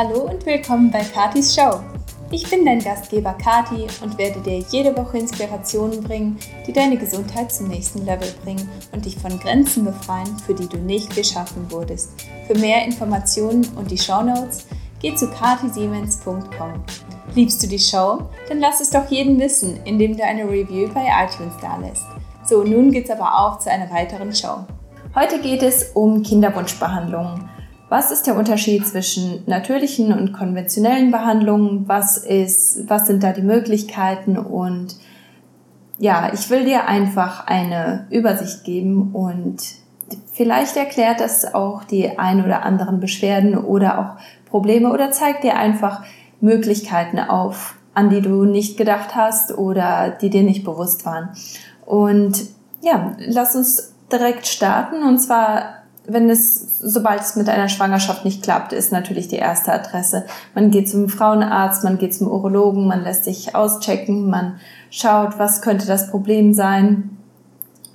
Hallo und willkommen bei Katis Show. Ich bin dein Gastgeber Kati und werde dir jede Woche Inspirationen bringen, die deine Gesundheit zum nächsten Level bringen und dich von Grenzen befreien, für die du nicht geschaffen wurdest. Für mehr Informationen und die Shownotes geh zu katisiemens.com. Liebst du die Show? Dann lass es doch jeden wissen, indem du eine Review bei iTunes dalässt. So, nun geht's aber auch zu einer weiteren Show. Heute geht es um Kinderwunschbehandlungen. Was ist der Unterschied zwischen natürlichen und konventionellen Behandlungen? Was ist, was sind da die Möglichkeiten? Und ja, ich will dir einfach eine Übersicht geben und vielleicht erklärt das auch die ein oder anderen Beschwerden oder auch Probleme oder zeigt dir einfach Möglichkeiten auf, an die du nicht gedacht hast oder die dir nicht bewusst waren. Und ja, lass uns direkt starten und zwar wenn es, sobald es mit einer Schwangerschaft nicht klappt, ist natürlich die erste Adresse. Man geht zum Frauenarzt, man geht zum Urologen, man lässt sich auschecken, man schaut, was könnte das Problem sein.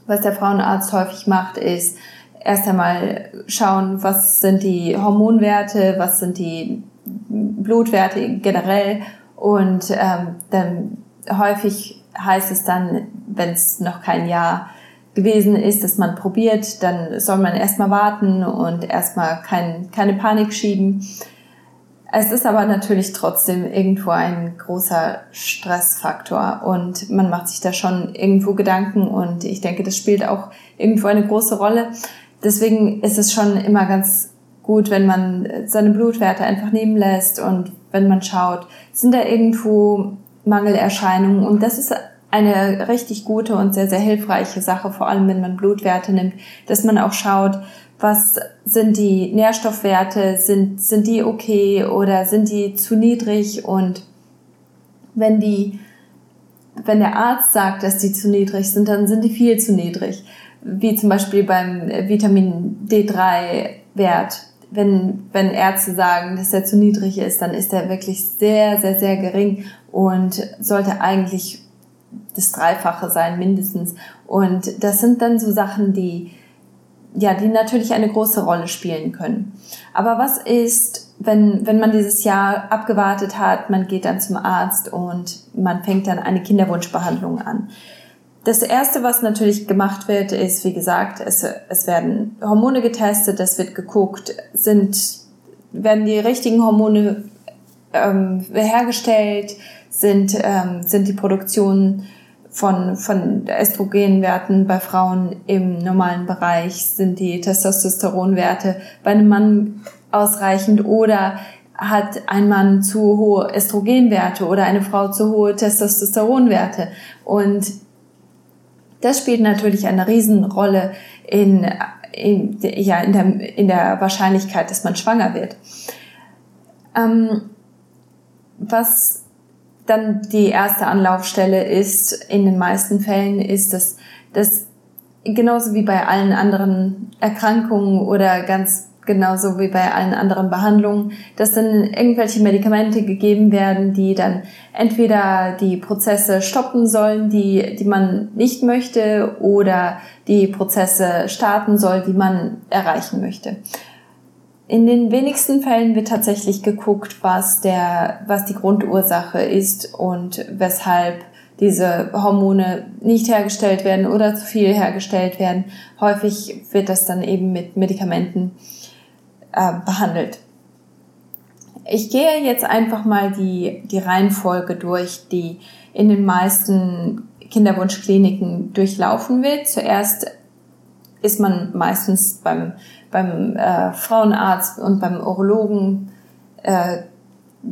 Was der Frauenarzt häufig macht, ist erst einmal schauen, was sind die Hormonwerte, was sind die Blutwerte generell und ähm, dann häufig heißt es dann, wenn es noch kein Jahr gewesen ist, dass man probiert, dann soll man erstmal warten und erstmal kein, keine Panik schieben. Es ist aber natürlich trotzdem irgendwo ein großer Stressfaktor und man macht sich da schon irgendwo Gedanken und ich denke, das spielt auch irgendwo eine große Rolle. Deswegen ist es schon immer ganz gut, wenn man seine Blutwerte einfach nehmen lässt und wenn man schaut, sind da irgendwo Mangelerscheinungen und das ist eine richtig gute und sehr, sehr hilfreiche Sache, vor allem wenn man Blutwerte nimmt, dass man auch schaut, was sind die Nährstoffwerte, sind, sind die okay oder sind die zu niedrig und wenn die, wenn der Arzt sagt, dass die zu niedrig sind, dann sind die viel zu niedrig. Wie zum Beispiel beim Vitamin D3 Wert. Wenn, wenn Ärzte sagen, dass er zu niedrig ist, dann ist er wirklich sehr, sehr, sehr gering und sollte eigentlich das Dreifache sein mindestens. Und das sind dann so Sachen, die, ja, die natürlich eine große Rolle spielen können. Aber was ist, wenn, wenn man dieses Jahr abgewartet hat, man geht dann zum Arzt und man fängt dann eine Kinderwunschbehandlung an? Das erste, was natürlich gemacht wird, ist, wie gesagt, es, es werden Hormone getestet, es wird geguckt, sind, werden die richtigen Hormone ähm, hergestellt, sind, ähm, sind die Produktionen von, von Östrogenwerten bei Frauen im normalen Bereich, sind die Testosteronwerte bei einem Mann ausreichend oder hat ein Mann zu hohe Östrogenwerte oder eine Frau zu hohe Testosteronwerte. Und das spielt natürlich eine Riesenrolle in, in, ja, in, der, in der Wahrscheinlichkeit, dass man schwanger wird. Ähm, was dann die erste Anlaufstelle ist, in den meisten Fällen ist das, das genauso wie bei allen anderen Erkrankungen oder ganz genauso wie bei allen anderen Behandlungen, dass dann irgendwelche Medikamente gegeben werden, die dann entweder die Prozesse stoppen sollen, die, die man nicht möchte, oder die Prozesse starten soll, die man erreichen möchte. In den wenigsten Fällen wird tatsächlich geguckt, was der, was die Grundursache ist und weshalb diese Hormone nicht hergestellt werden oder zu viel hergestellt werden. Häufig wird das dann eben mit Medikamenten äh, behandelt. Ich gehe jetzt einfach mal die, die Reihenfolge durch, die in den meisten Kinderwunschkliniken durchlaufen wird. Zuerst ist man meistens beim beim äh, Frauenarzt und beim Urologen äh,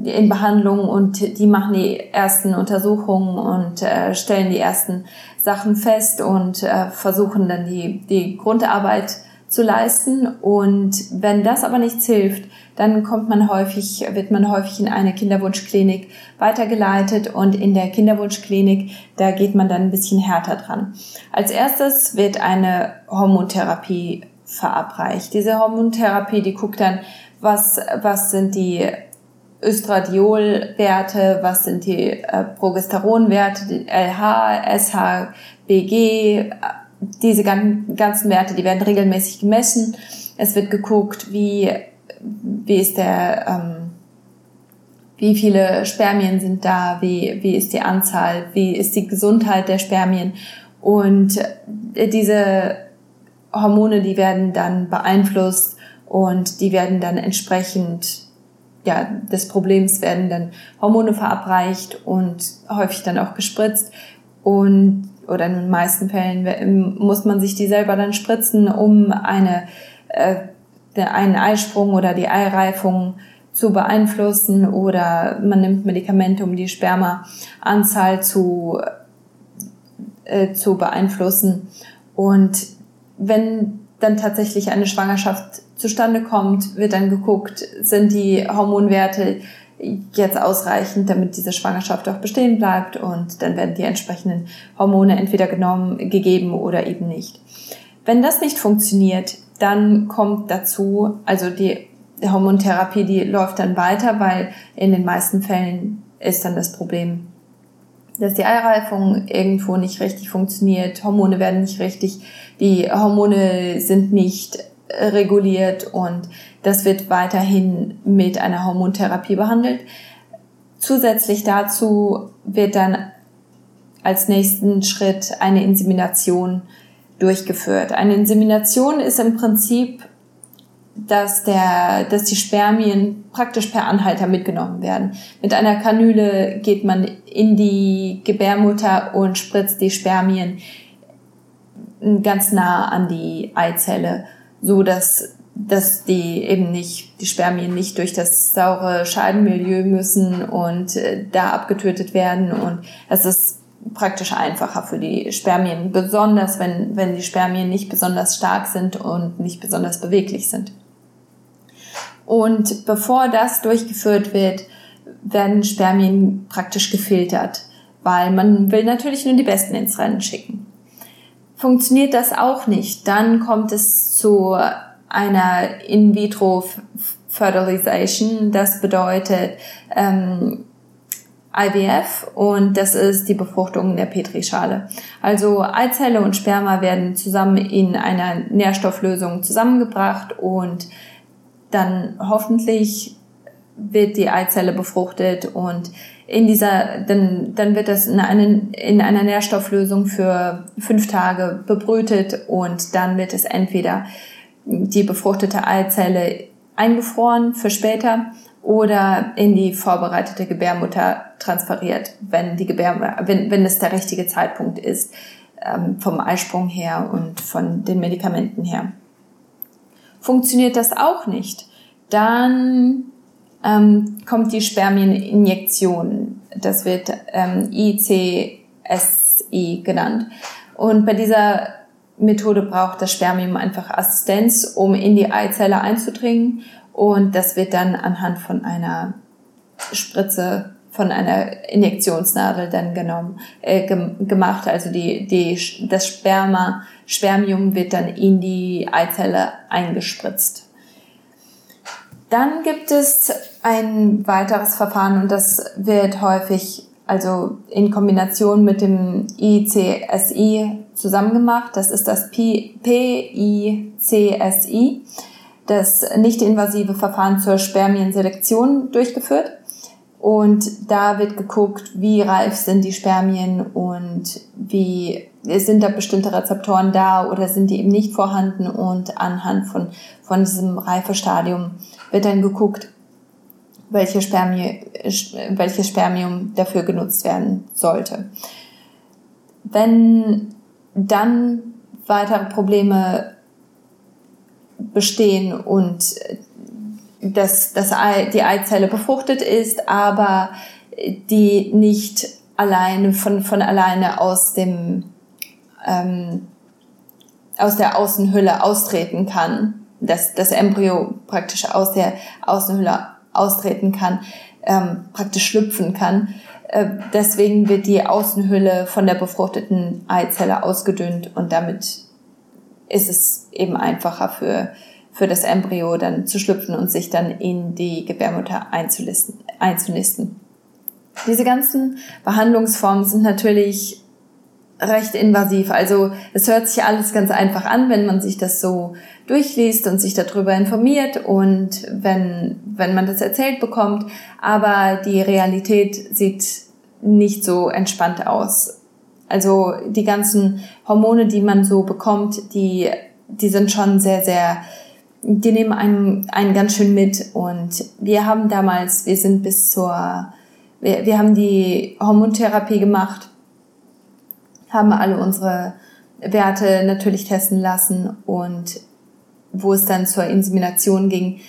in Behandlung und die machen die ersten Untersuchungen und äh, stellen die ersten Sachen fest und äh, versuchen dann die, die Grundarbeit zu leisten. Und wenn das aber nichts hilft, dann kommt man häufig, wird man häufig in eine Kinderwunschklinik weitergeleitet und in der Kinderwunschklinik, da geht man dann ein bisschen härter dran. Als erstes wird eine Hormontherapie verabreicht. Diese Hormontherapie, die guckt dann, was, was sind die Östradiolwerte, was sind die äh, Progesteronwerte, die LH, SH, BG, diese ganzen Werte, die werden regelmäßig gemessen. Es wird geguckt, wie, wie ist der, ähm, wie viele Spermien sind da, wie, wie ist die Anzahl, wie ist die Gesundheit der Spermien. Und diese Hormone, die werden dann beeinflusst und die werden dann entsprechend ja, des Problems werden dann Hormone verabreicht und häufig dann auch gespritzt. Und oder in den meisten Fällen muss man sich die selber dann spritzen, um eine, äh, einen Eisprung oder die Eireifung zu beeinflussen oder man nimmt Medikamente, um die Spermaanzahl zu, äh, zu beeinflussen. Und wenn dann tatsächlich eine Schwangerschaft zustande kommt, wird dann geguckt, sind die Hormonwerte jetzt ausreichend, damit diese Schwangerschaft auch bestehen bleibt und dann werden die entsprechenden Hormone entweder genommen, gegeben oder eben nicht. Wenn das nicht funktioniert, dann kommt dazu, also die Hormontherapie, die läuft dann weiter, weil in den meisten Fällen ist dann das Problem, dass die Eireifung irgendwo nicht richtig funktioniert, Hormone werden nicht richtig, die Hormone sind nicht reguliert und das wird weiterhin mit einer Hormontherapie behandelt. Zusätzlich dazu wird dann als nächsten Schritt eine Insemination durchgeführt. Eine Insemination ist im Prinzip, dass, der, dass die Spermien praktisch per Anhalter mitgenommen werden. Mit einer Kanüle geht man in die Gebärmutter und spritzt die Spermien ganz nah an die Eizelle so dass dass die eben nicht, die Spermien nicht durch das saure Scheidenmilieu müssen und äh, da abgetötet werden und es ist praktisch einfacher für die Spermien, besonders wenn, wenn die Spermien nicht besonders stark sind und nicht besonders beweglich sind. Und bevor das durchgeführt wird, werden Spermien praktisch gefiltert, weil man will natürlich nur die Besten ins Rennen schicken. Funktioniert das auch nicht, dann kommt es zu einer In-vitro-Fertilization. Das bedeutet ähm, IVF und das ist die Befruchtung der Petrischale. Also Eizelle und Sperma werden zusammen in einer Nährstofflösung zusammengebracht und dann hoffentlich wird die Eizelle befruchtet und in dieser, dann, dann wird das in, einen, in einer Nährstofflösung für fünf Tage bebrütet und dann wird es entweder die befruchtete Eizelle eingefroren für später oder in die vorbereitete Gebärmutter transferiert, wenn die Gebär, wenn, wenn es der richtige Zeitpunkt ist, ähm, vom Eisprung her und von den Medikamenten her. Funktioniert das auch nicht, dann ähm, kommt die Spermieninjektion. Das wird ähm, ICSI genannt. Und bei dieser Methode braucht das Spermium einfach Assistenz, um in die Eizelle einzudringen. Und das wird dann anhand von einer Spritze, von einer Injektionsnadel dann genommen, äh, gemacht. Also die, die, das Sperma, Spermium wird dann in die Eizelle eingespritzt. Dann gibt es ein weiteres Verfahren und das wird häufig also in Kombination mit dem ICSI zusammen gemacht. Das ist das PICSI, das nicht-invasive Verfahren zur Spermienselektion durchgeführt. Und da wird geguckt, wie reif sind die Spermien und wie sind da bestimmte Rezeptoren da oder sind die eben nicht vorhanden und anhand von, von diesem Reifestadium wird dann geguckt, welche Spermie, welches Spermium dafür genutzt werden sollte. Wenn dann weitere Probleme bestehen und dass, dass die Eizelle befruchtet ist, aber die nicht alleine von, von alleine aus dem ähm, aus der Außenhülle austreten kann, dass das Embryo praktisch aus der Außenhülle austreten kann, ähm, praktisch schlüpfen kann. Äh, deswegen wird die Außenhülle von der befruchteten Eizelle ausgedünnt und damit ist es eben einfacher für, für das Embryo dann zu schlüpfen und sich dann in die Gebärmutter einzunisten. Diese ganzen Behandlungsformen sind natürlich recht invasiv. Also es hört sich alles ganz einfach an, wenn man sich das so durchliest und sich darüber informiert und wenn, wenn man das erzählt bekommt. Aber die Realität sieht nicht so entspannt aus. Also die ganzen Hormone, die man so bekommt, die, die sind schon sehr, sehr, die nehmen einen, einen ganz schön mit. Und wir haben damals, wir sind bis zur, wir, wir haben die Hormontherapie gemacht haben alle unsere Werte natürlich testen lassen und wo es dann zur Insemination ging,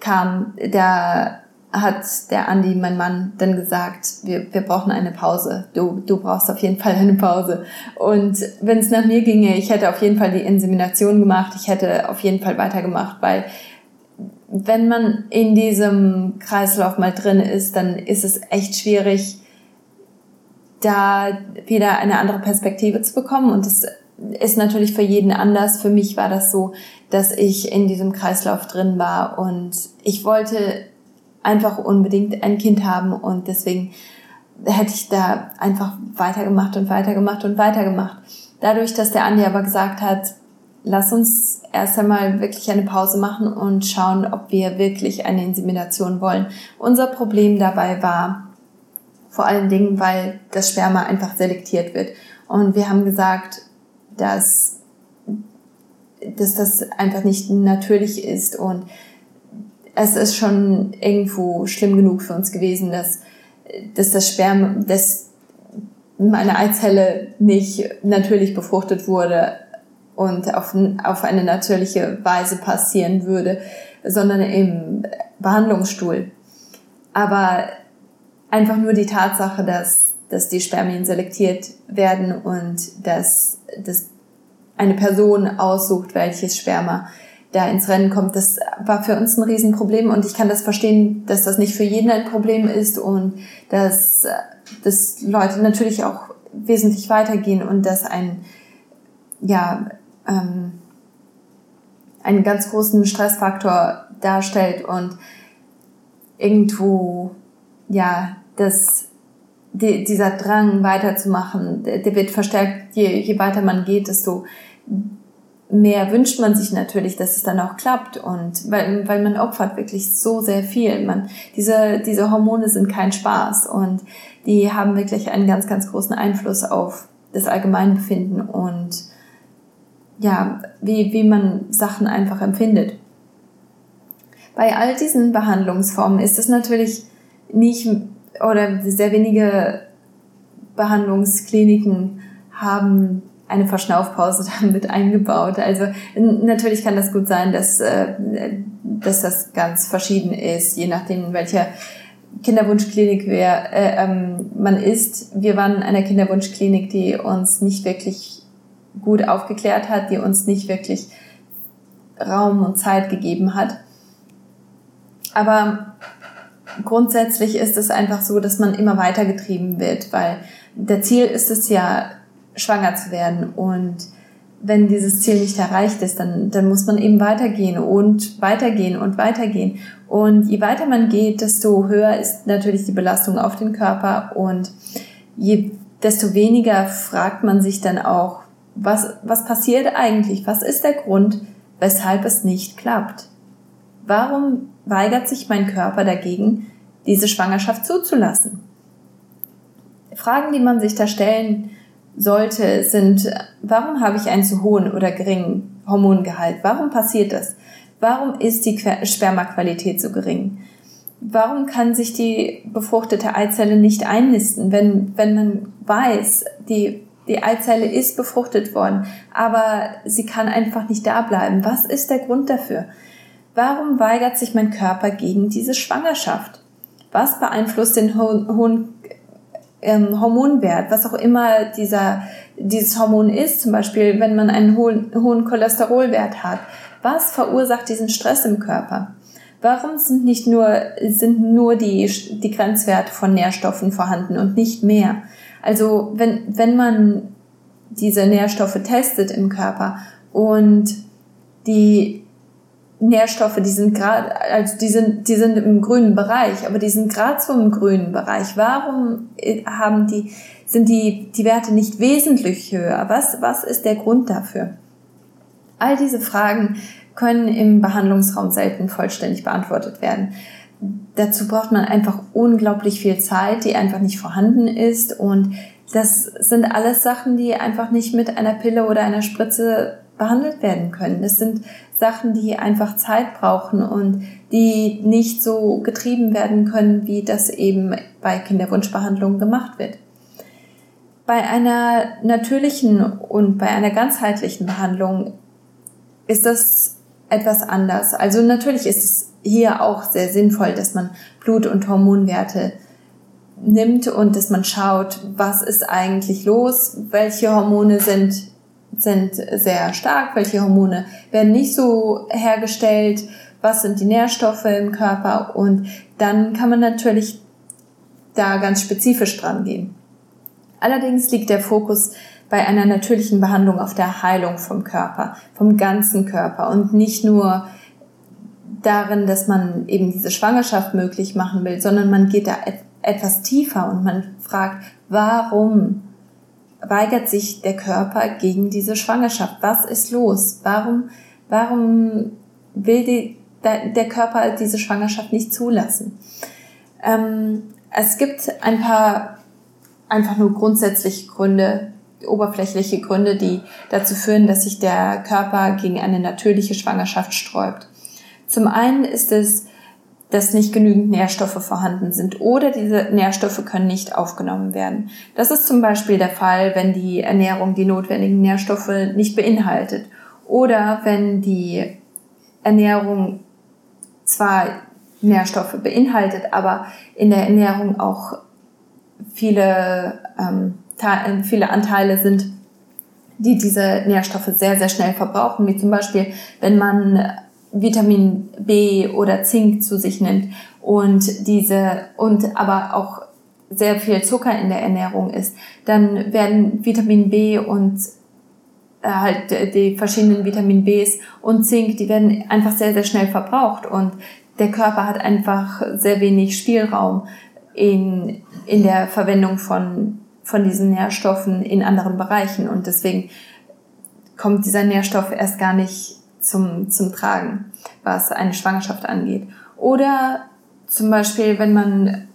kam, da hat der Andi, mein Mann, dann gesagt, wir, wir brauchen eine Pause. Du, du brauchst auf jeden Fall eine Pause. Und wenn es nach mir ginge, ich hätte auf jeden Fall die Insemination gemacht, ich hätte auf jeden Fall weitergemacht, weil wenn man in diesem Kreislauf mal drin ist, dann ist es echt schwierig, da wieder eine andere Perspektive zu bekommen. Und das ist natürlich für jeden anders. Für mich war das so, dass ich in diesem Kreislauf drin war und ich wollte einfach unbedingt ein Kind haben und deswegen hätte ich da einfach weitergemacht und weitergemacht und weitergemacht. Dadurch, dass der Andi aber gesagt hat, lass uns erst einmal wirklich eine Pause machen und schauen, ob wir wirklich eine Insemination wollen. Unser Problem dabei war, vor allen Dingen, weil das Sperma einfach selektiert wird. Und wir haben gesagt, dass, dass das einfach nicht natürlich ist. Und es ist schon irgendwo schlimm genug für uns gewesen, dass, dass das Sperma, dass meine Eizelle nicht natürlich befruchtet wurde und auf, auf eine natürliche Weise passieren würde, sondern im Behandlungsstuhl. Aber einfach nur die Tatsache, dass, dass die Spermien selektiert werden und dass, dass eine Person aussucht, welches Sperma da ins Rennen kommt, das war für uns ein Riesenproblem und ich kann das verstehen, dass das nicht für jeden ein Problem ist und dass, dass Leute natürlich auch wesentlich weitergehen und dass ein, ja, ähm, einen ganz großen Stressfaktor darstellt und irgendwo ja, das, die, dieser Drang weiterzumachen, der, der wird verstärkt, je, je weiter man geht, desto mehr wünscht man sich natürlich, dass es dann auch klappt und weil, weil man opfert wirklich so sehr viel. Man, diese, diese Hormone sind kein Spaß und die haben wirklich einen ganz, ganz großen Einfluss auf das Allgemeinbefinden und ja, wie, wie man Sachen einfach empfindet. Bei all diesen Behandlungsformen ist es natürlich nicht oder sehr wenige Behandlungskliniken haben eine Verschnaufpause damit eingebaut. Also natürlich kann das gut sein, dass, äh, dass das ganz verschieden ist, je nachdem, welcher Kinderwunschklinik wer, äh, ähm, man ist. Wir waren in einer Kinderwunschklinik, die uns nicht wirklich gut aufgeklärt hat, die uns nicht wirklich Raum und Zeit gegeben hat. Aber grundsätzlich ist es einfach so, dass man immer weitergetrieben wird, weil der Ziel ist es ja, schwanger zu werden. Und wenn dieses Ziel nicht erreicht ist, dann, dann muss man eben weitergehen und weitergehen und weitergehen. Und je weiter man geht, desto höher ist natürlich die Belastung auf den Körper und je, desto weniger fragt man sich dann auch, was, was passiert eigentlich? Was ist der Grund, weshalb es nicht klappt? Warum weigert sich mein Körper dagegen, diese Schwangerschaft zuzulassen? Fragen, die man sich da stellen sollte, sind, warum habe ich einen zu hohen oder geringen Hormongehalt? Warum passiert das? Warum ist die Spermaqualität so gering? Warum kann sich die befruchtete Eizelle nicht einnisten, wenn, wenn man weiß, die, die Eizelle ist befruchtet worden, aber sie kann einfach nicht da bleiben? Was ist der Grund dafür? Warum weigert sich mein Körper gegen diese Schwangerschaft? Was beeinflusst den hohen ähm, Hormonwert, was auch immer dieser, dieses Hormon ist, zum Beispiel wenn man einen hohen, hohen Cholesterolwert hat? Was verursacht diesen Stress im Körper? Warum sind nicht nur, sind nur die, die Grenzwerte von Nährstoffen vorhanden und nicht mehr? Also wenn, wenn man diese Nährstoffe testet im Körper und die Nährstoffe, die sind gerade, also die sind, die sind im grünen Bereich, aber die sind gerade so im grünen Bereich. Warum äh, haben die, sind die, die Werte nicht wesentlich höher? Was, was ist der Grund dafür? All diese Fragen können im Behandlungsraum selten vollständig beantwortet werden. Dazu braucht man einfach unglaublich viel Zeit, die einfach nicht vorhanden ist. Und das sind alles Sachen, die einfach nicht mit einer Pille oder einer Spritze behandelt werden können. Das sind Sachen, die einfach Zeit brauchen und die nicht so getrieben werden können, wie das eben bei Kinderwunschbehandlungen gemacht wird. Bei einer natürlichen und bei einer ganzheitlichen Behandlung ist das etwas anders. Also natürlich ist es hier auch sehr sinnvoll, dass man Blut- und Hormonwerte nimmt und dass man schaut, was ist eigentlich los, welche Hormone sind, sind sehr stark, welche Hormone werden nicht so hergestellt, was sind die Nährstoffe im Körper und dann kann man natürlich da ganz spezifisch dran gehen. Allerdings liegt der Fokus bei einer natürlichen Behandlung auf der Heilung vom Körper, vom ganzen Körper und nicht nur darin, dass man eben diese Schwangerschaft möglich machen will, sondern man geht da etwas tiefer und man fragt, warum weigert sich der Körper gegen diese Schwangerschaft? Was ist los? Warum, warum will die, der Körper diese Schwangerschaft nicht zulassen? Ähm, es gibt ein paar einfach nur grundsätzliche Gründe, oberflächliche Gründe, die dazu führen, dass sich der Körper gegen eine natürliche Schwangerschaft sträubt. Zum einen ist es, dass nicht genügend Nährstoffe vorhanden sind oder diese Nährstoffe können nicht aufgenommen werden. Das ist zum Beispiel der Fall, wenn die Ernährung die notwendigen Nährstoffe nicht beinhaltet oder wenn die Ernährung zwar Nährstoffe beinhaltet, aber in der Ernährung auch viele, ähm, viele Anteile sind, die diese Nährstoffe sehr, sehr schnell verbrauchen, wie zum Beispiel, wenn man Vitamin B oder Zink zu sich nimmt. Und diese und aber auch sehr viel Zucker in der Ernährung ist, dann werden Vitamin B und äh, halt die verschiedenen Vitamin Bs und Zink, die werden einfach sehr, sehr schnell verbraucht. Und der Körper hat einfach sehr wenig Spielraum in, in der Verwendung von, von diesen Nährstoffen in anderen Bereichen. Und deswegen kommt dieser Nährstoff erst gar nicht zum, zum Tragen, was eine Schwangerschaft angeht. Oder zum Beispiel, wenn man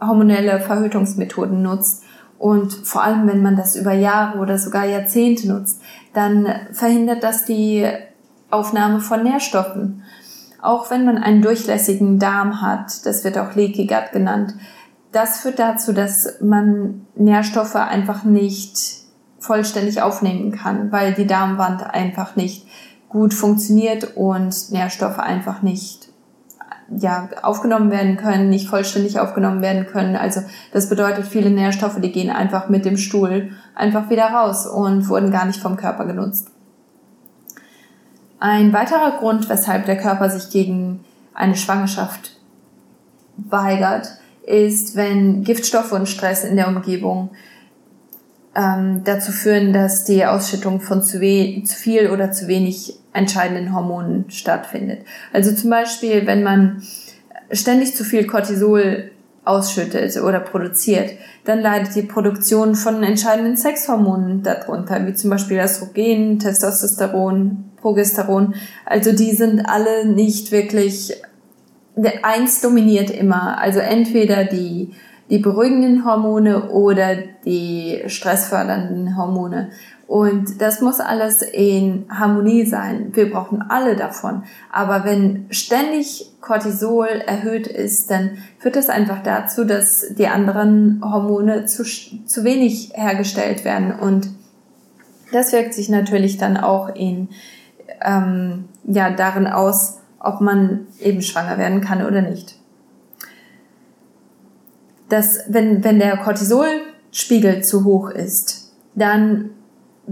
hormonelle Verhütungsmethoden nutzt und vor allem, wenn man das über Jahre oder sogar Jahrzehnte nutzt, dann verhindert das die Aufnahme von Nährstoffen. Auch wenn man einen durchlässigen Darm hat, das wird auch Leaky Gut genannt, das führt dazu, dass man Nährstoffe einfach nicht vollständig aufnehmen kann, weil die Darmwand einfach nicht gut funktioniert und Nährstoffe einfach nicht ja, aufgenommen werden können, nicht vollständig aufgenommen werden können. Also das bedeutet, viele Nährstoffe, die gehen einfach mit dem Stuhl einfach wieder raus und wurden gar nicht vom Körper genutzt. Ein weiterer Grund, weshalb der Körper sich gegen eine Schwangerschaft weigert, ist, wenn Giftstoffe und Stress in der Umgebung ähm, dazu führen, dass die Ausschüttung von zu, zu viel oder zu wenig entscheidenden Hormonen stattfindet. Also zum Beispiel, wenn man ständig zu viel Cortisol ausschüttet oder produziert, dann leidet die Produktion von entscheidenden Sexhormonen darunter, wie zum Beispiel Östrogen, Testosteron, Progesteron. Also die sind alle nicht wirklich, eins dominiert immer. Also entweder die die beruhigenden Hormone oder die stressfördernden Hormone. Und das muss alles in Harmonie sein. Wir brauchen alle davon. Aber wenn ständig Cortisol erhöht ist, dann führt das einfach dazu, dass die anderen Hormone zu, zu wenig hergestellt werden. Und das wirkt sich natürlich dann auch in, ähm, ja, darin aus, ob man eben schwanger werden kann oder nicht dass wenn, wenn der Cortisolspiegel zu hoch ist, dann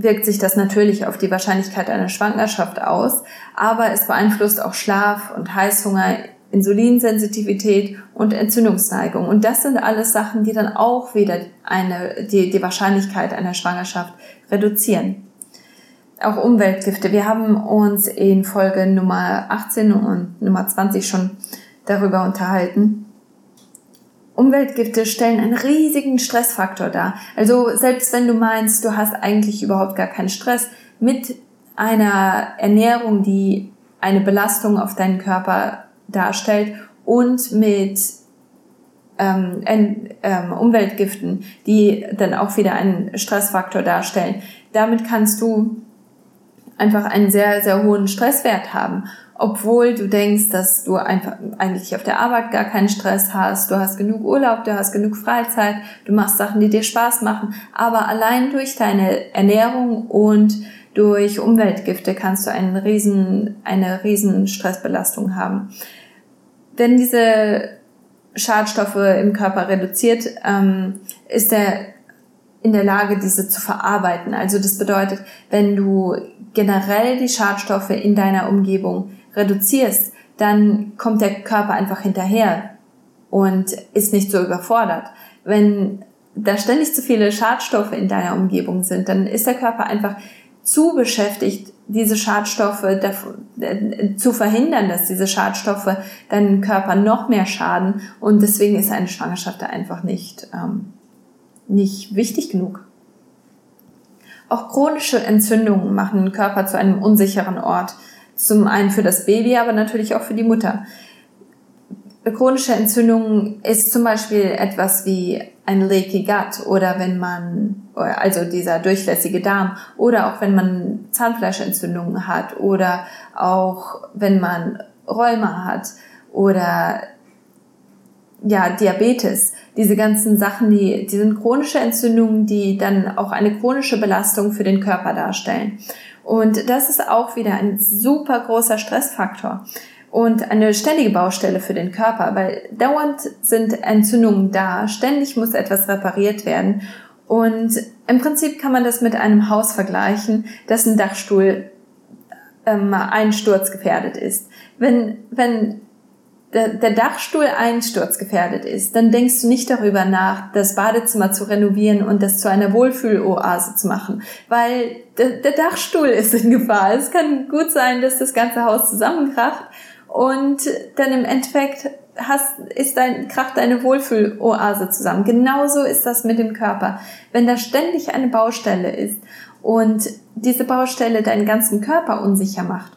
wirkt sich das natürlich auf die Wahrscheinlichkeit einer Schwangerschaft aus, aber es beeinflusst auch Schlaf und Heißhunger, Insulinsensitivität und Entzündungsneigung. Und das sind alles Sachen, die dann auch wieder eine, die, die Wahrscheinlichkeit einer Schwangerschaft reduzieren. auch Umweltgifte. Wir haben uns in Folge Nummer 18 und Nummer 20 schon darüber unterhalten. Umweltgifte stellen einen riesigen Stressfaktor dar. Also selbst wenn du meinst, du hast eigentlich überhaupt gar keinen Stress, mit einer Ernährung, die eine Belastung auf deinen Körper darstellt und mit ähm, ähm, Umweltgiften, die dann auch wieder einen Stressfaktor darstellen. Damit kannst du einfach einen sehr, sehr hohen Stresswert haben obwohl du denkst, dass du einfach eigentlich auf der Arbeit gar keinen Stress hast, du hast genug Urlaub, du hast genug Freizeit, du machst Sachen, die dir Spaß machen, aber allein durch deine Ernährung und durch Umweltgifte kannst du einen riesen, eine riesen Stressbelastung haben. Wenn diese Schadstoffe im Körper reduziert, ähm, ist er in der Lage, diese zu verarbeiten. Also das bedeutet, wenn du generell die Schadstoffe in deiner Umgebung reduzierst, dann kommt der Körper einfach hinterher und ist nicht so überfordert. Wenn da ständig zu viele Schadstoffe in deiner Umgebung sind, dann ist der Körper einfach zu beschäftigt, diese Schadstoffe äh, zu verhindern, dass diese Schadstoffe deinen Körper noch mehr schaden. Und deswegen ist eine Schwangerschaft da einfach nicht, ähm, nicht wichtig genug. Auch chronische Entzündungen machen den Körper zu einem unsicheren Ort. Zum einen für das Baby, aber natürlich auch für die Mutter. Chronische Entzündung ist zum Beispiel etwas wie ein Leaky Gut oder wenn man, also dieser durchlässige Darm oder auch wenn man Zahnfleischentzündungen hat oder auch wenn man Rheuma hat oder ja, Diabetes. Diese ganzen Sachen, die, die sind chronische Entzündungen, die dann auch eine chronische Belastung für den Körper darstellen. Und das ist auch wieder ein super großer Stressfaktor und eine ständige Baustelle für den Körper, weil dauernd sind Entzündungen da, ständig muss etwas repariert werden. Und im Prinzip kann man das mit einem Haus vergleichen, dessen Dachstuhl ähm, einsturzgefährdet ist. Wenn, wenn der, der Dachstuhl einsturzgefährdet ist, dann denkst du nicht darüber nach, das Badezimmer zu renovieren und das zu einer Wohlfühloase zu machen, weil der, der Dachstuhl ist in Gefahr. Es kann gut sein, dass das ganze Haus zusammenkracht und dann im Endeffekt hast, ist dein, kracht deine Wohlfühloase zusammen. Genauso ist das mit dem Körper. Wenn da ständig eine Baustelle ist und diese Baustelle deinen ganzen Körper unsicher macht,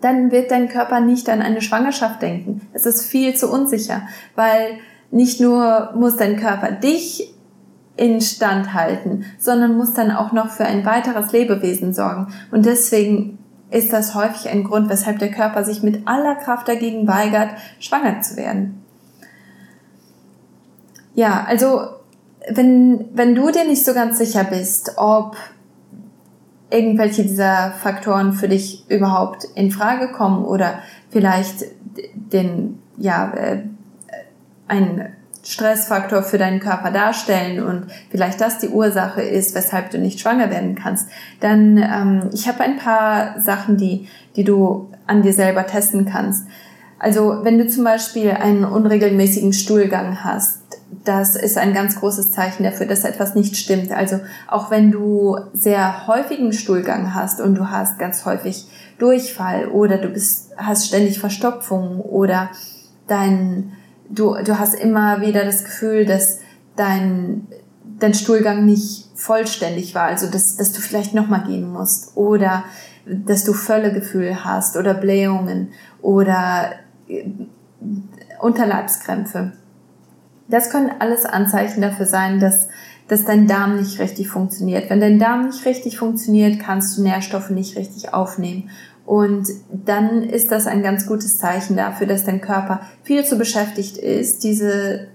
dann wird dein Körper nicht an eine Schwangerschaft denken. Es ist viel zu unsicher, weil nicht nur muss dein Körper dich instand halten, sondern muss dann auch noch für ein weiteres Lebewesen sorgen. Und deswegen ist das häufig ein Grund, weshalb der Körper sich mit aller Kraft dagegen weigert, schwanger zu werden. Ja, also wenn, wenn du dir nicht so ganz sicher bist, ob irgendwelche dieser Faktoren für dich überhaupt in Frage kommen oder vielleicht den, ja, äh, ein Stressfaktor für deinen Körper darstellen und vielleicht das die Ursache ist, weshalb du nicht schwanger werden kannst, dann ähm, ich habe ein paar Sachen, die, die du an dir selber testen kannst. Also wenn du zum Beispiel einen unregelmäßigen Stuhlgang hast, das ist ein ganz großes Zeichen dafür, dass etwas nicht stimmt. Also auch wenn du sehr häufigen Stuhlgang hast und du hast ganz häufig Durchfall oder du bist, hast ständig Verstopfung oder dein, du, du hast immer wieder das Gefühl, dass dein, dein Stuhlgang nicht vollständig war, also dass, dass du vielleicht nochmal gehen musst oder dass du Völlegefühl hast oder Blähungen oder äh, Unterleibskrämpfe. Das können alles Anzeichen dafür sein, dass, dass dein Darm nicht richtig funktioniert. Wenn dein Darm nicht richtig funktioniert, kannst du Nährstoffe nicht richtig aufnehmen. Und dann ist das ein ganz gutes Zeichen dafür, dass dein Körper viel zu beschäftigt ist, diese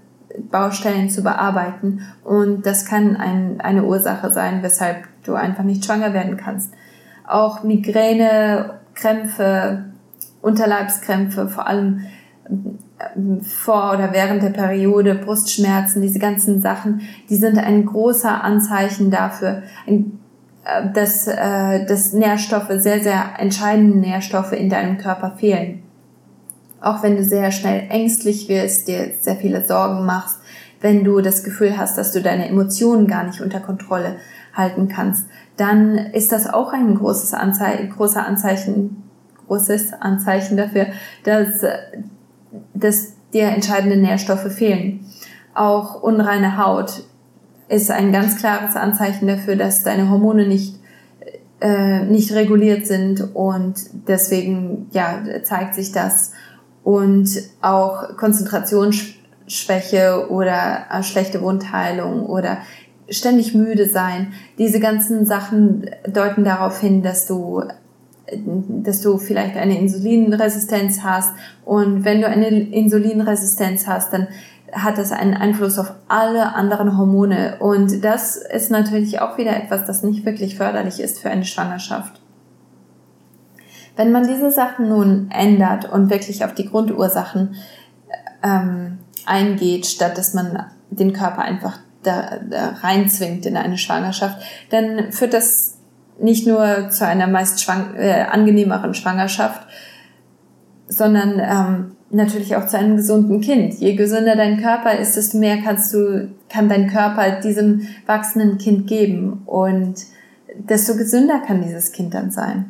Baustellen zu bearbeiten. Und das kann ein, eine Ursache sein, weshalb du einfach nicht schwanger werden kannst. Auch Migräne, Krämpfe, Unterleibskrämpfe, vor allem vor oder während der Periode, Brustschmerzen, diese ganzen Sachen, die sind ein großer Anzeichen dafür, äh, dass, äh, dass Nährstoffe, sehr, sehr entscheidende Nährstoffe in deinem Körper fehlen. Auch wenn du sehr schnell ängstlich wirst, dir sehr viele Sorgen machst, wenn du das Gefühl hast, dass du deine Emotionen gar nicht unter Kontrolle halten kannst, dann ist das auch ein großes Anzeichen, großer Anzeichen, großes Anzeichen dafür, dass, dass dir entscheidende Nährstoffe fehlen. Auch unreine Haut ist ein ganz klares Anzeichen dafür, dass deine Hormone nicht äh, nicht reguliert sind und deswegen ja zeigt sich das und auch Konzentrationsschwäche oder äh, schlechte Wundheilung oder ständig müde sein. Diese ganzen Sachen deuten darauf hin, dass du dass du vielleicht eine Insulinresistenz hast und wenn du eine Insulinresistenz hast, dann hat das einen Einfluss auf alle anderen Hormone. Und das ist natürlich auch wieder etwas, das nicht wirklich förderlich ist für eine Schwangerschaft. Wenn man diese Sachen nun ändert und wirklich auf die Grundursachen ähm, eingeht, statt dass man den Körper einfach da, da reinzwingt in eine Schwangerschaft, dann führt das nicht nur zu einer meist schwang äh, angenehmeren Schwangerschaft, sondern ähm, natürlich auch zu einem gesunden Kind. Je gesünder dein Körper ist, desto mehr kannst du, kann dein Körper diesem wachsenden Kind geben und desto gesünder kann dieses Kind dann sein.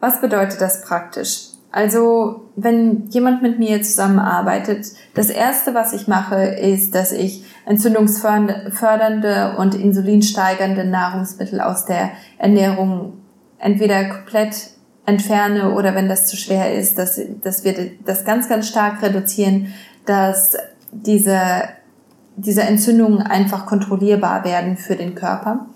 Was bedeutet das praktisch? Also, wenn jemand mit mir zusammenarbeitet, das erste, was ich mache, ist, dass ich entzündungsfördernde und insulinsteigernde Nahrungsmittel aus der Ernährung entweder komplett entferne oder wenn das zu schwer ist, dass, dass wir das ganz, ganz stark reduzieren, dass diese, diese Entzündungen einfach kontrollierbar werden für den Körper.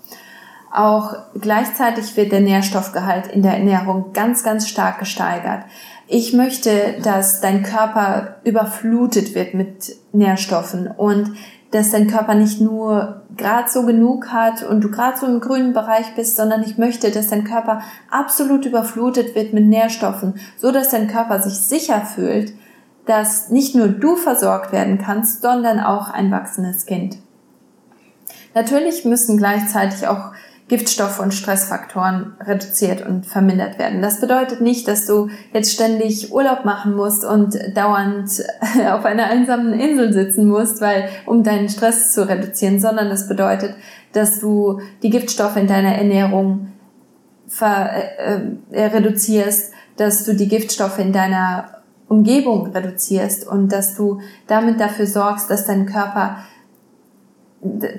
Auch gleichzeitig wird der Nährstoffgehalt in der Ernährung ganz, ganz stark gesteigert. Ich möchte, dass dein Körper überflutet wird mit Nährstoffen und dass dein Körper nicht nur gerade so genug hat und du gerade so im grünen Bereich bist, sondern ich möchte, dass dein Körper absolut überflutet wird mit Nährstoffen, so dass dein Körper sich sicher fühlt, dass nicht nur du versorgt werden kannst, sondern auch ein wachsendes Kind. Natürlich müssen gleichzeitig auch Giftstoffe und Stressfaktoren reduziert und vermindert werden. Das bedeutet nicht, dass du jetzt ständig Urlaub machen musst und dauernd auf einer einsamen Insel sitzen musst, weil, um deinen Stress zu reduzieren, sondern das bedeutet, dass du die Giftstoffe in deiner Ernährung äh, äh, reduzierst, dass du die Giftstoffe in deiner Umgebung reduzierst und dass du damit dafür sorgst, dass dein Körper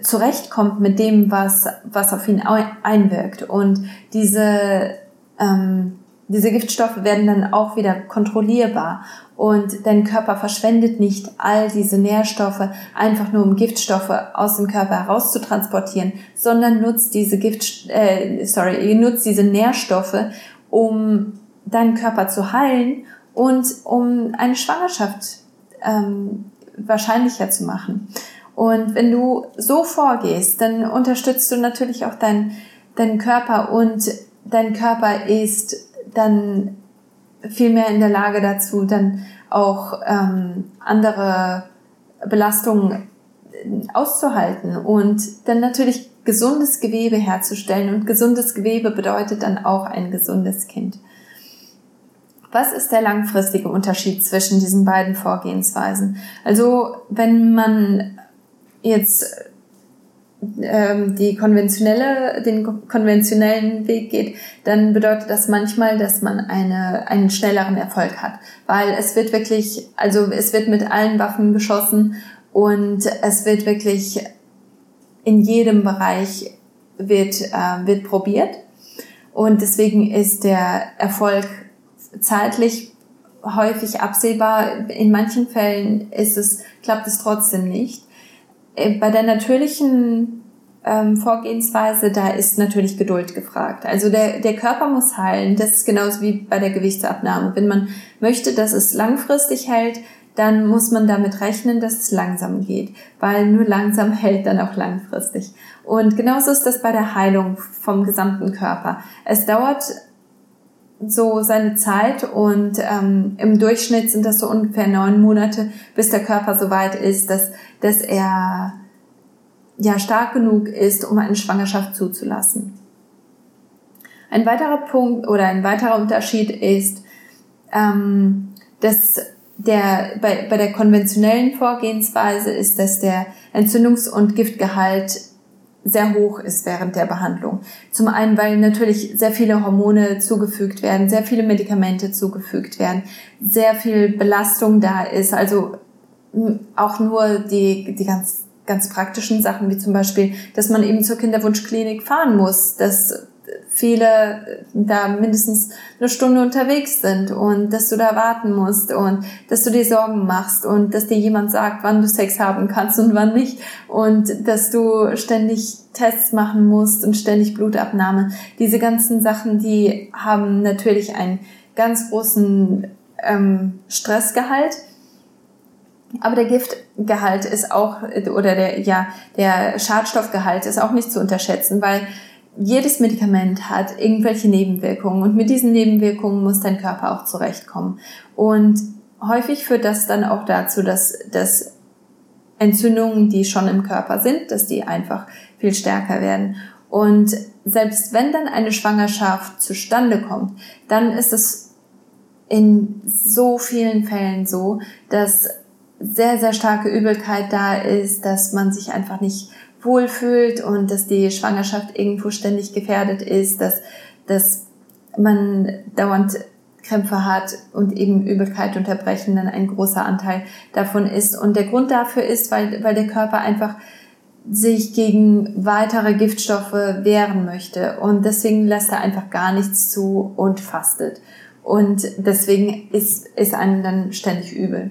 zurechtkommt mit dem, was, was auf ihn einwirkt. Und diese, ähm, diese Giftstoffe werden dann auch wieder kontrollierbar. Und dein Körper verschwendet nicht all diese Nährstoffe einfach nur, um Giftstoffe aus dem Körper herauszutransportieren, sondern nutzt diese Gift, äh, sorry, nutzt diese Nährstoffe, um deinen Körper zu heilen und um eine Schwangerschaft ähm, wahrscheinlicher zu machen. Und wenn du so vorgehst, dann unterstützt du natürlich auch deinen deinen Körper und dein Körper ist dann viel mehr in der Lage dazu, dann auch ähm, andere Belastungen auszuhalten und dann natürlich gesundes Gewebe herzustellen. Und gesundes Gewebe bedeutet dann auch ein gesundes Kind. Was ist der langfristige Unterschied zwischen diesen beiden Vorgehensweisen? Also wenn man jetzt ähm, die konventionelle, den konventionellen Weg geht, dann bedeutet das manchmal, dass man eine, einen schnelleren Erfolg hat. Weil es wird wirklich, also es wird mit allen Waffen geschossen und es wird wirklich in jedem Bereich wird, äh, wird probiert. Und deswegen ist der Erfolg zeitlich häufig absehbar. In manchen Fällen ist es, klappt es trotzdem nicht. Äh, bei der natürlichen ähm, Vorgehensweise, da ist natürlich Geduld gefragt. Also der, der Körper muss heilen. Das ist genauso wie bei der Gewichtsabnahme. Wenn man möchte, dass es langfristig hält, dann muss man damit rechnen, dass es langsam geht, weil nur langsam hält dann auch langfristig. Und genauso ist das bei der Heilung vom gesamten Körper. Es dauert so seine Zeit und ähm, im Durchschnitt sind das so ungefähr neun Monate, bis der Körper so weit ist, dass, dass er ja stark genug ist, um eine Schwangerschaft zuzulassen. Ein weiterer Punkt oder ein weiterer Unterschied ist, ähm, dass der, bei, bei der konventionellen Vorgehensweise ist, dass der Entzündungs- und Giftgehalt sehr hoch ist während der Behandlung. Zum einen, weil natürlich sehr viele Hormone zugefügt werden, sehr viele Medikamente zugefügt werden, sehr viel Belastung da ist, also auch nur die, die ganz, ganz praktischen Sachen, wie zum Beispiel, dass man eben zur Kinderwunschklinik fahren muss, dass viele da mindestens eine Stunde unterwegs sind und dass du da warten musst und dass du dir Sorgen machst und dass dir jemand sagt, wann du Sex haben kannst und wann nicht und dass du ständig Tests machen musst und ständig Blutabnahme. Diese ganzen Sachen, die haben natürlich einen ganz großen ähm, Stressgehalt. Aber der Giftgehalt ist auch, oder der, ja, der Schadstoffgehalt ist auch nicht zu unterschätzen, weil jedes Medikament hat irgendwelche Nebenwirkungen und mit diesen Nebenwirkungen muss dein Körper auch zurechtkommen. Und häufig führt das dann auch dazu, dass, dass Entzündungen, die schon im Körper sind, dass die einfach viel stärker werden. Und selbst wenn dann eine Schwangerschaft zustande kommt, dann ist es in so vielen Fällen so, dass sehr, sehr starke Übelkeit da ist, dass man sich einfach nicht wohlfühlt und dass die Schwangerschaft irgendwo ständig gefährdet ist, dass, dass man dauernd Krämpfe hat und eben Übelkeit unterbrechen dann ein großer Anteil davon ist. Und der Grund dafür ist, weil, weil der Körper einfach sich gegen weitere Giftstoffe wehren möchte. Und deswegen lässt er einfach gar nichts zu und fastet. Und deswegen ist, ist einem dann ständig übel.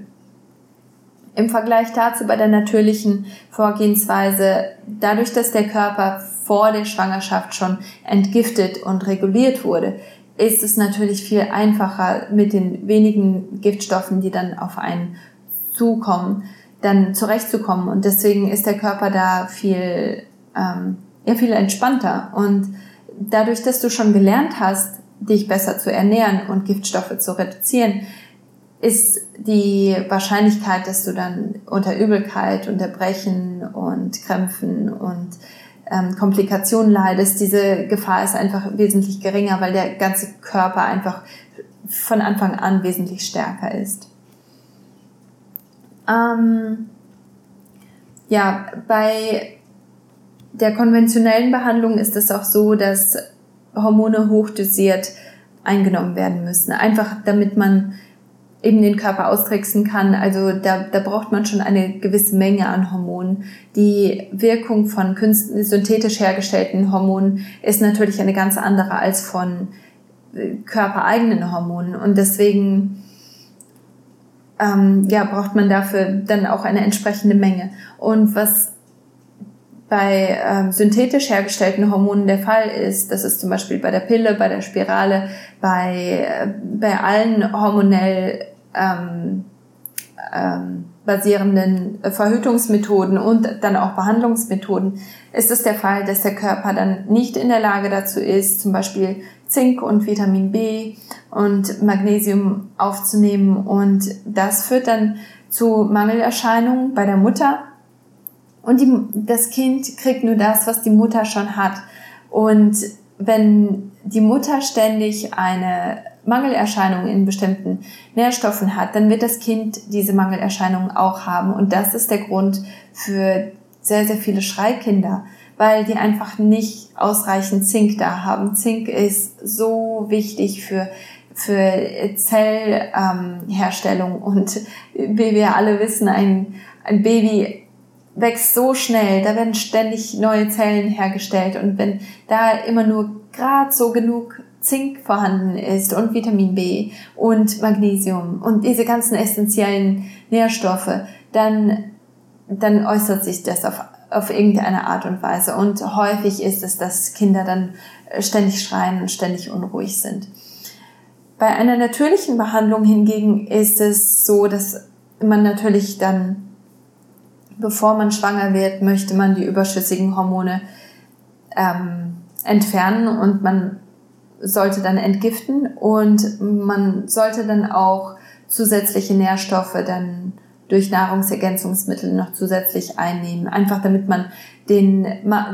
Im Vergleich dazu bei der natürlichen Vorgehensweise, dadurch, dass der Körper vor der Schwangerschaft schon entgiftet und reguliert wurde, ist es natürlich viel einfacher mit den wenigen Giftstoffen, die dann auf einen zukommen, dann zurechtzukommen. Und deswegen ist der Körper da viel, ähm, ja, viel entspannter. Und dadurch, dass du schon gelernt hast, dich besser zu ernähren und Giftstoffe zu reduzieren, ist die Wahrscheinlichkeit, dass du dann unter Übelkeit, Unterbrechen und Krämpfen und ähm, Komplikationen leidest, diese Gefahr ist einfach wesentlich geringer, weil der ganze Körper einfach von Anfang an wesentlich stärker ist. Ähm, ja, bei der konventionellen Behandlung ist es auch so, dass Hormone hochdosiert eingenommen werden müssen. Einfach damit man eben den Körper austricksen kann. Also da, da braucht man schon eine gewisse Menge an Hormonen. Die Wirkung von synthetisch hergestellten Hormonen ist natürlich eine ganz andere als von äh, körpereigenen Hormonen. Und deswegen ähm, ja, braucht man dafür dann auch eine entsprechende Menge. Und was bei ähm, synthetisch hergestellten Hormonen der Fall ist, das ist zum Beispiel bei der Pille, bei der Spirale, bei, äh, bei allen hormonell ähm, ähm, basierenden Verhütungsmethoden und dann auch Behandlungsmethoden ist es der Fall, dass der Körper dann nicht in der Lage dazu ist, zum Beispiel Zink und Vitamin B und Magnesium aufzunehmen. Und das führt dann zu Mangelerscheinungen bei der Mutter. Und die, das Kind kriegt nur das, was die Mutter schon hat. Und wenn die Mutter ständig eine Mangelerscheinungen in bestimmten Nährstoffen hat, dann wird das Kind diese Mangelerscheinungen auch haben. Und das ist der Grund für sehr, sehr viele Schreikinder, weil die einfach nicht ausreichend Zink da haben. Zink ist so wichtig für für Zellherstellung ähm, und wie wir alle wissen, ein, ein Baby wächst so schnell, da werden ständig neue Zellen hergestellt und wenn da immer nur gerade so genug Zink vorhanden ist und Vitamin B und Magnesium und diese ganzen essentiellen Nährstoffe, dann, dann äußert sich das auf, auf irgendeine Art und Weise. Und häufig ist es, dass Kinder dann ständig schreien und ständig unruhig sind. Bei einer natürlichen Behandlung hingegen ist es so, dass man natürlich dann, bevor man schwanger wird, möchte man die überschüssigen Hormone ähm, entfernen und man sollte dann entgiften und man sollte dann auch zusätzliche Nährstoffe dann durch Nahrungsergänzungsmittel noch zusätzlich einnehmen. Einfach damit man den,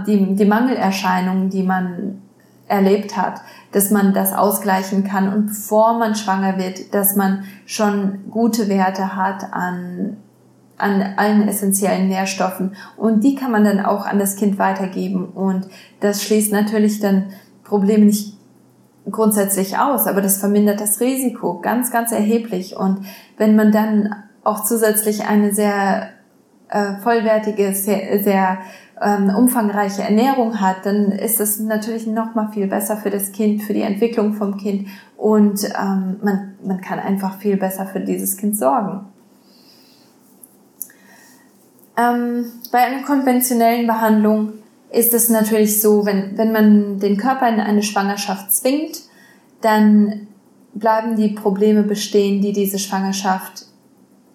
die, die Mangelerscheinungen, die man erlebt hat, dass man das ausgleichen kann und bevor man schwanger wird, dass man schon gute Werte hat an, an allen essentiellen Nährstoffen und die kann man dann auch an das Kind weitergeben und das schließt natürlich dann Probleme nicht grundsätzlich aus, aber das vermindert das Risiko ganz, ganz erheblich und wenn man dann auch zusätzlich eine sehr äh, vollwertige, sehr, sehr ähm, umfangreiche Ernährung hat, dann ist das natürlich noch mal viel besser für das Kind, für die Entwicklung vom Kind und ähm, man, man kann einfach viel besser für dieses Kind sorgen. Ähm, bei einer konventionellen Behandlung ist es natürlich so, wenn, wenn man den Körper in eine Schwangerschaft zwingt, dann bleiben die Probleme bestehen, die diese Schwangerschaft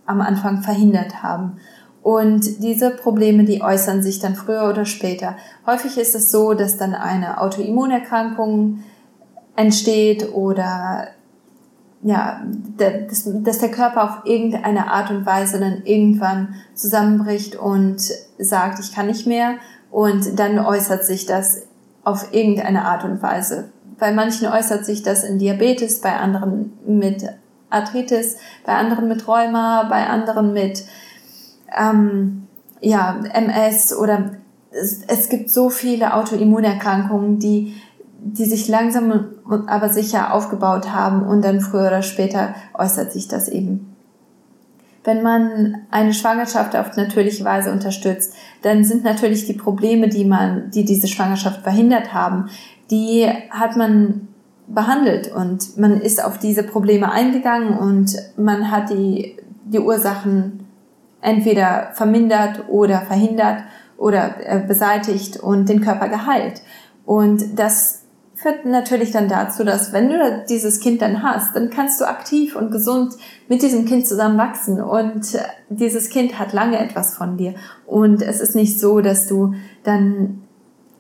am Anfang verhindert haben. Und diese Probleme, die äußern sich dann früher oder später. Häufig ist es so, dass dann eine Autoimmunerkrankung entsteht oder ja, dass, dass der Körper auf irgendeine Art und Weise dann irgendwann zusammenbricht und sagt, ich kann nicht mehr. Und dann äußert sich das auf irgendeine Art und Weise. Bei manchen äußert sich das in Diabetes, bei anderen mit Arthritis, bei anderen mit Rheuma, bei anderen mit ähm, ja, MS oder es, es gibt so viele Autoimmunerkrankungen, die, die sich langsam aber sicher aufgebaut haben und dann früher oder später äußert sich das eben. Wenn man eine Schwangerschaft auf natürliche Weise unterstützt, dann sind natürlich die Probleme, die man, die diese Schwangerschaft verhindert haben, die hat man behandelt und man ist auf diese Probleme eingegangen und man hat die, die Ursachen entweder vermindert oder verhindert oder äh, beseitigt und den Körper geheilt. Und das führt natürlich dann dazu, dass wenn du dieses Kind dann hast, dann kannst du aktiv und gesund mit diesem Kind zusammen wachsen und äh, dieses Kind hat lange etwas von dir. Und es ist nicht so, dass du dann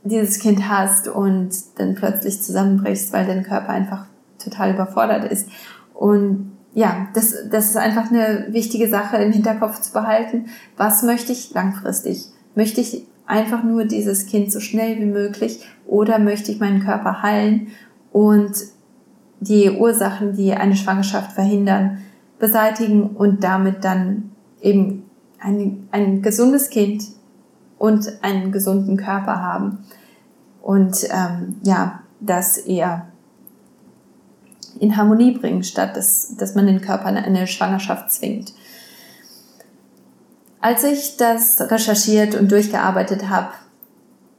dieses Kind hast und dann plötzlich zusammenbrichst, weil dein Körper einfach total überfordert ist. Und ja, das, das ist einfach eine wichtige Sache im Hinterkopf zu behalten. Was möchte ich langfristig? Möchte ich einfach nur dieses Kind so schnell wie möglich oder möchte ich meinen Körper heilen und die Ursachen, die eine Schwangerschaft verhindern, beseitigen und damit dann eben ein, ein gesundes Kind und einen gesunden Körper haben. Und ähm, ja, das eher in Harmonie bringen, statt dass, dass man den Körper in eine Schwangerschaft zwingt. Als ich das recherchiert und durchgearbeitet habe,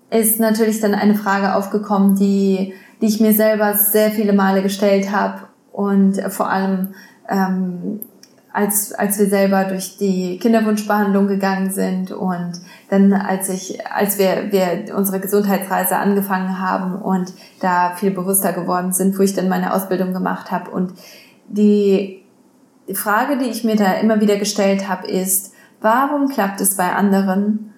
ist natürlich dann eine Frage aufgekommen, die, die ich mir selber sehr viele Male gestellt habe und vor allem ähm, als, als wir selber durch die Kinderwunschbehandlung gegangen sind und dann als ich, als wir, wir unsere Gesundheitsreise angefangen haben und da viel bewusster geworden sind, wo ich dann meine Ausbildung gemacht habe. Und die, die Frage, die ich mir da immer wieder gestellt habe, ist, warum klappt es bei anderen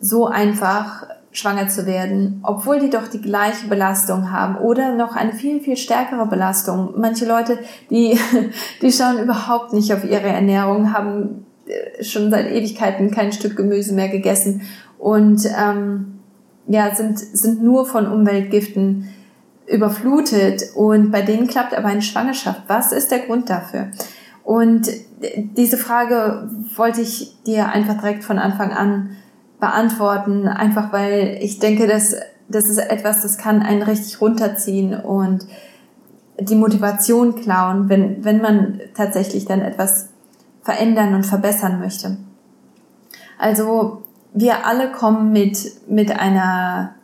so einfach, schwanger zu werden, obwohl die doch die gleiche Belastung haben oder noch eine viel, viel stärkere Belastung. Manche Leute, die, die schauen überhaupt nicht auf ihre Ernährung, haben äh, schon seit Ewigkeiten kein Stück Gemüse mehr gegessen und ähm, ja, sind, sind nur von Umweltgiften überflutet und bei denen klappt aber eine Schwangerschaft. Was ist der Grund dafür? Und diese Frage wollte ich dir einfach direkt von Anfang an beantworten, einfach weil ich denke, dass das ist etwas, das kann einen richtig runterziehen und die Motivation klauen, wenn, wenn man tatsächlich dann etwas verändern und verbessern möchte. Also wir alle kommen mit, mit einer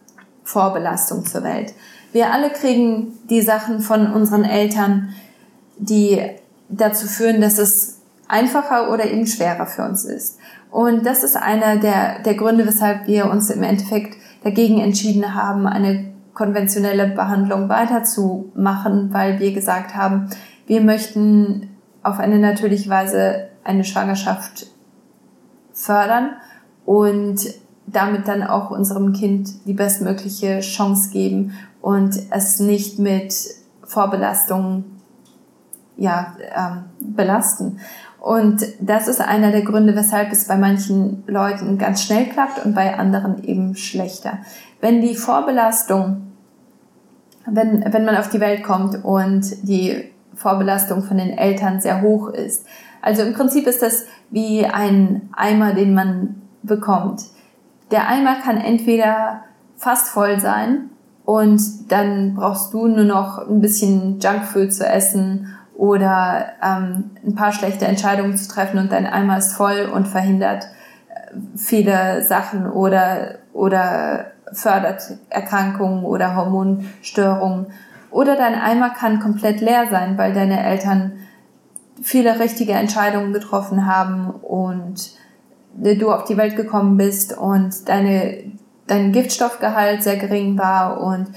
Vorbelastung zur Welt. Wir alle kriegen die Sachen von unseren Eltern, die dazu führen, dass es einfacher oder eben schwerer für uns ist. Und das ist einer der, der Gründe, weshalb wir uns im Endeffekt dagegen entschieden haben, eine konventionelle Behandlung weiterzumachen, weil wir gesagt haben, wir möchten auf eine natürliche Weise eine Schwangerschaft fördern und damit dann auch unserem Kind die bestmögliche Chance geben und es nicht mit Vorbelastungen ja, ähm, belasten. Und das ist einer der Gründe, weshalb es bei manchen Leuten ganz schnell klappt und bei anderen eben schlechter. Wenn die Vorbelastung, wenn, wenn man auf die Welt kommt und die Vorbelastung von den Eltern sehr hoch ist. Also im Prinzip ist das wie ein Eimer, den man bekommt. Der Eimer kann entweder fast voll sein und dann brauchst du nur noch ein bisschen Junkfood zu essen oder ähm, ein paar schlechte Entscheidungen zu treffen und dein Eimer ist voll und verhindert äh, viele Sachen oder, oder fördert Erkrankungen oder Hormonstörungen. Oder dein Eimer kann komplett leer sein, weil deine Eltern viele richtige Entscheidungen getroffen haben und du auf die Welt gekommen bist und deine, dein Giftstoffgehalt sehr gering war und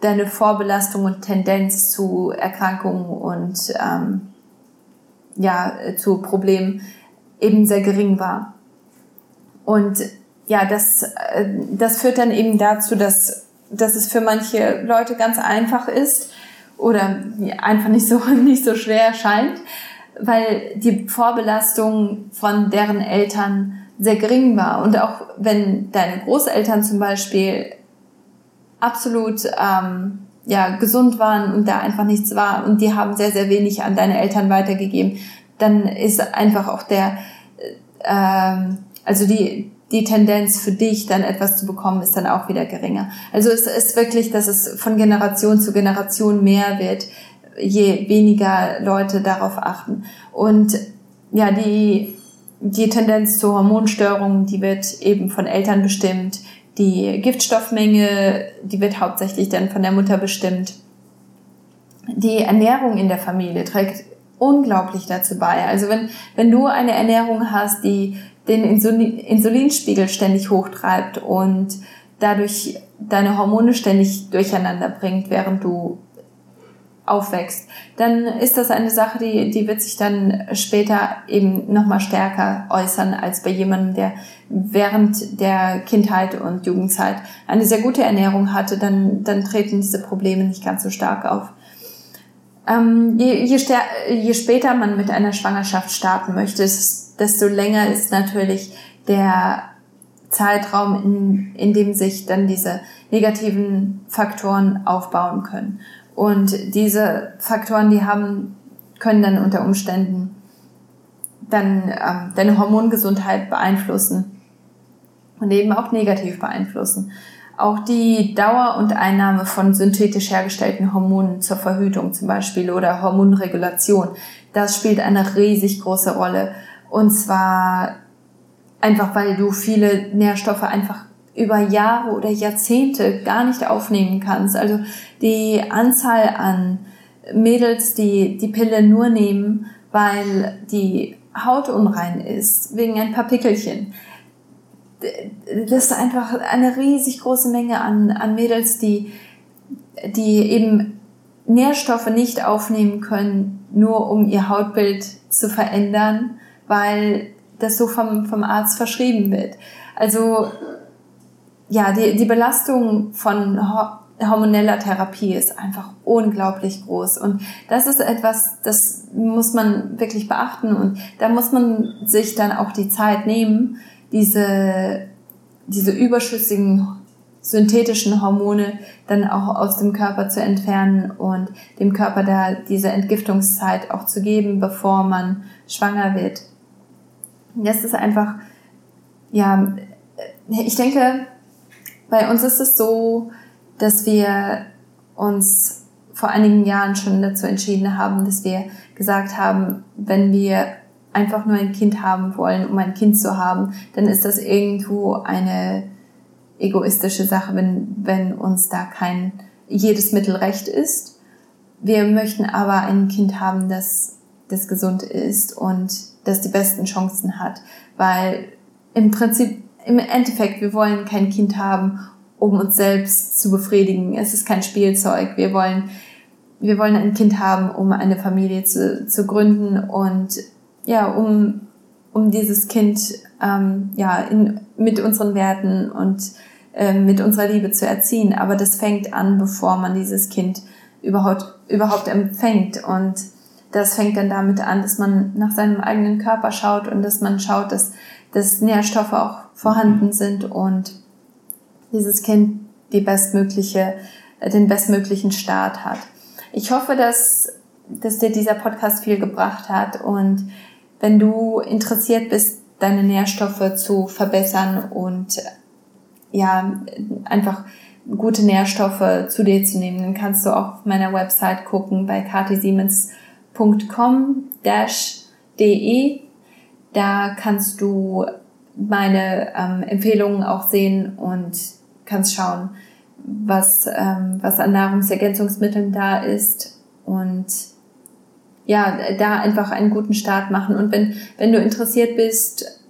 deine Vorbelastung und Tendenz zu Erkrankungen und ähm, ja, zu Problemen eben sehr gering war. Und ja, das, äh, das führt dann eben dazu, dass, dass es für manche Leute ganz einfach ist oder einfach nicht so, nicht so schwer erscheint, weil die Vorbelastung von deren Eltern sehr gering war. Und auch wenn deine Großeltern zum Beispiel absolut ähm, ja, gesund waren und da einfach nichts war und die haben sehr, sehr wenig an deine Eltern weitergegeben, dann ist einfach auch der, äh, also die, die Tendenz für dich dann etwas zu bekommen, ist dann auch wieder geringer. Also es ist wirklich, dass es von Generation zu Generation mehr wird, je weniger Leute darauf achten. Und ja, die, die Tendenz zu Hormonstörungen, die wird eben von Eltern bestimmt. Die Giftstoffmenge, die wird hauptsächlich dann von der Mutter bestimmt. Die Ernährung in der Familie trägt unglaublich dazu bei. Also wenn, wenn du eine Ernährung hast, die den Insulin, Insulinspiegel ständig hochtreibt und dadurch deine Hormone ständig durcheinander bringt, während du aufwächst, dann ist das eine Sache, die, die wird sich dann später eben nochmal stärker äußern als bei jemandem, der während der Kindheit und Jugendzeit eine sehr gute Ernährung hatte, dann, dann treten diese Probleme nicht ganz so stark auf. Ähm, je, je, je später man mit einer Schwangerschaft starten möchte, desto länger ist natürlich der Zeitraum, in, in dem sich dann diese negativen Faktoren aufbauen können. Und diese Faktoren, die haben, können dann unter Umständen dann ähm, deine Hormongesundheit beeinflussen und eben auch negativ beeinflussen. Auch die Dauer und Einnahme von synthetisch hergestellten Hormonen zur Verhütung zum Beispiel oder Hormonregulation, das spielt eine riesig große Rolle. Und zwar einfach, weil du viele Nährstoffe einfach über Jahre oder Jahrzehnte gar nicht aufnehmen kannst. Also die Anzahl an Mädels, die die Pille nur nehmen, weil die Haut unrein ist, wegen ein paar Pickelchen. Das ist einfach eine riesig große Menge an, an Mädels, die, die eben Nährstoffe nicht aufnehmen können, nur um ihr Hautbild zu verändern, weil das so vom, vom Arzt verschrieben wird. Also ja, die, die Belastung von hormoneller Therapie ist einfach unglaublich groß. Und das ist etwas, das muss man wirklich beachten. Und da muss man sich dann auch die Zeit nehmen, diese, diese überschüssigen synthetischen Hormone dann auch aus dem Körper zu entfernen und dem Körper da diese Entgiftungszeit auch zu geben, bevor man schwanger wird. Das ist einfach, ja, ich denke, bei uns ist es so, dass wir uns vor einigen Jahren schon dazu entschieden haben, dass wir gesagt haben, wenn wir einfach nur ein Kind haben wollen, um ein Kind zu haben, dann ist das irgendwo eine egoistische Sache, wenn, wenn uns da kein jedes Mittel recht ist. Wir möchten aber ein Kind haben, das, das gesund ist und das die besten Chancen hat, weil im Prinzip im Endeffekt, wir wollen kein Kind haben, um uns selbst zu befriedigen. Es ist kein Spielzeug. Wir wollen, wir wollen ein Kind haben, um eine Familie zu, zu gründen und ja, um, um dieses Kind ähm, ja, in, mit unseren Werten und äh, mit unserer Liebe zu erziehen. Aber das fängt an, bevor man dieses Kind überhaupt, überhaupt empfängt. Und das fängt dann damit an, dass man nach seinem eigenen Körper schaut und dass man schaut, dass, dass Nährstoffe auch vorhanden sind und dieses Kind die bestmögliche, äh, den bestmöglichen Start hat. Ich hoffe, dass dass dir dieser Podcast viel gebracht hat und wenn du interessiert bist, deine Nährstoffe zu verbessern und ja, einfach gute Nährstoffe zu dir zu nehmen, dann kannst du auch auf meiner Website gucken bei katisiemens.com-de. Da kannst du meine ähm, Empfehlungen auch sehen und kannst schauen, was, ähm, was an Nahrungsergänzungsmitteln da ist und ja, da einfach einen guten Start machen. Und wenn, wenn du interessiert bist,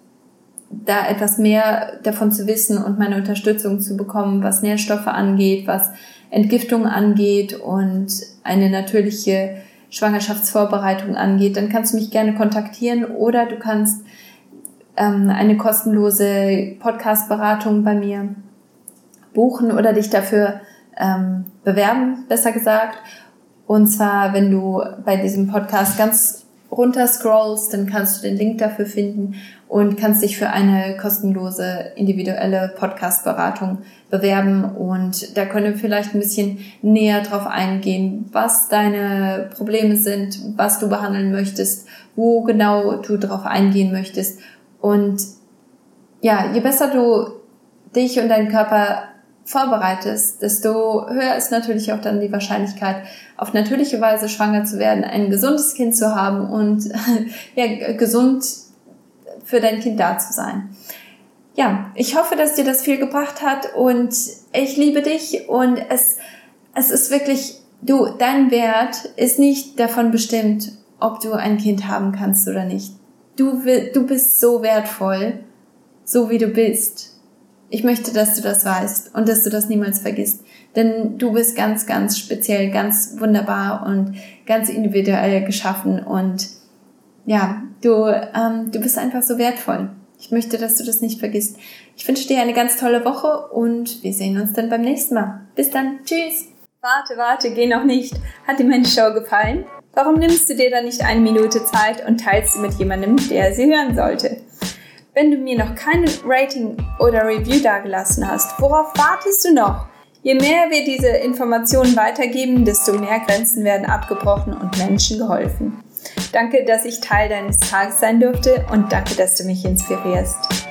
da etwas mehr davon zu wissen und meine Unterstützung zu bekommen, was Nährstoffe angeht, was Entgiftung angeht und eine natürliche Schwangerschaftsvorbereitung angeht, dann kannst du mich gerne kontaktieren oder du kannst ähm, eine kostenlose Podcast-Beratung bei mir buchen oder dich dafür ähm, bewerben, besser gesagt. Und zwar, wenn du bei diesem Podcast ganz runter scrollst, dann kannst du den Link dafür finden und kannst dich für eine kostenlose individuelle Podcast-Beratung bewerben. Und da können wir vielleicht ein bisschen näher drauf eingehen, was deine Probleme sind, was du behandeln möchtest, wo genau du drauf eingehen möchtest. Und ja, je besser du dich und deinen Körper vorbereitest, desto höher ist natürlich auch dann die Wahrscheinlichkeit, auf natürliche Weise schwanger zu werden, ein gesundes Kind zu haben und ja, gesund für dein Kind da zu sein. Ja, ich hoffe, dass dir das viel gebracht hat und ich liebe dich und es, es ist wirklich, du, dein Wert ist nicht davon bestimmt, ob du ein Kind haben kannst oder nicht. Du, du bist so wertvoll, so wie du bist. Ich möchte, dass du das weißt und dass du das niemals vergisst. Denn du bist ganz, ganz speziell, ganz wunderbar und ganz individuell geschaffen und ja, du, ähm, du bist einfach so wertvoll. Ich möchte, dass du das nicht vergisst. Ich wünsche dir eine ganz tolle Woche und wir sehen uns dann beim nächsten Mal. Bis dann. Tschüss. Warte, warte, geh noch nicht. Hat dir meine Show gefallen? Warum nimmst du dir dann nicht eine Minute Zeit und teilst sie mit jemandem, der sie hören sollte? Wenn du mir noch kein Rating oder Review dagelassen hast, worauf wartest du noch? Je mehr wir diese Informationen weitergeben, desto mehr Grenzen werden abgebrochen und Menschen geholfen. Danke, dass ich Teil deines Tages sein durfte und danke, dass du mich inspirierst.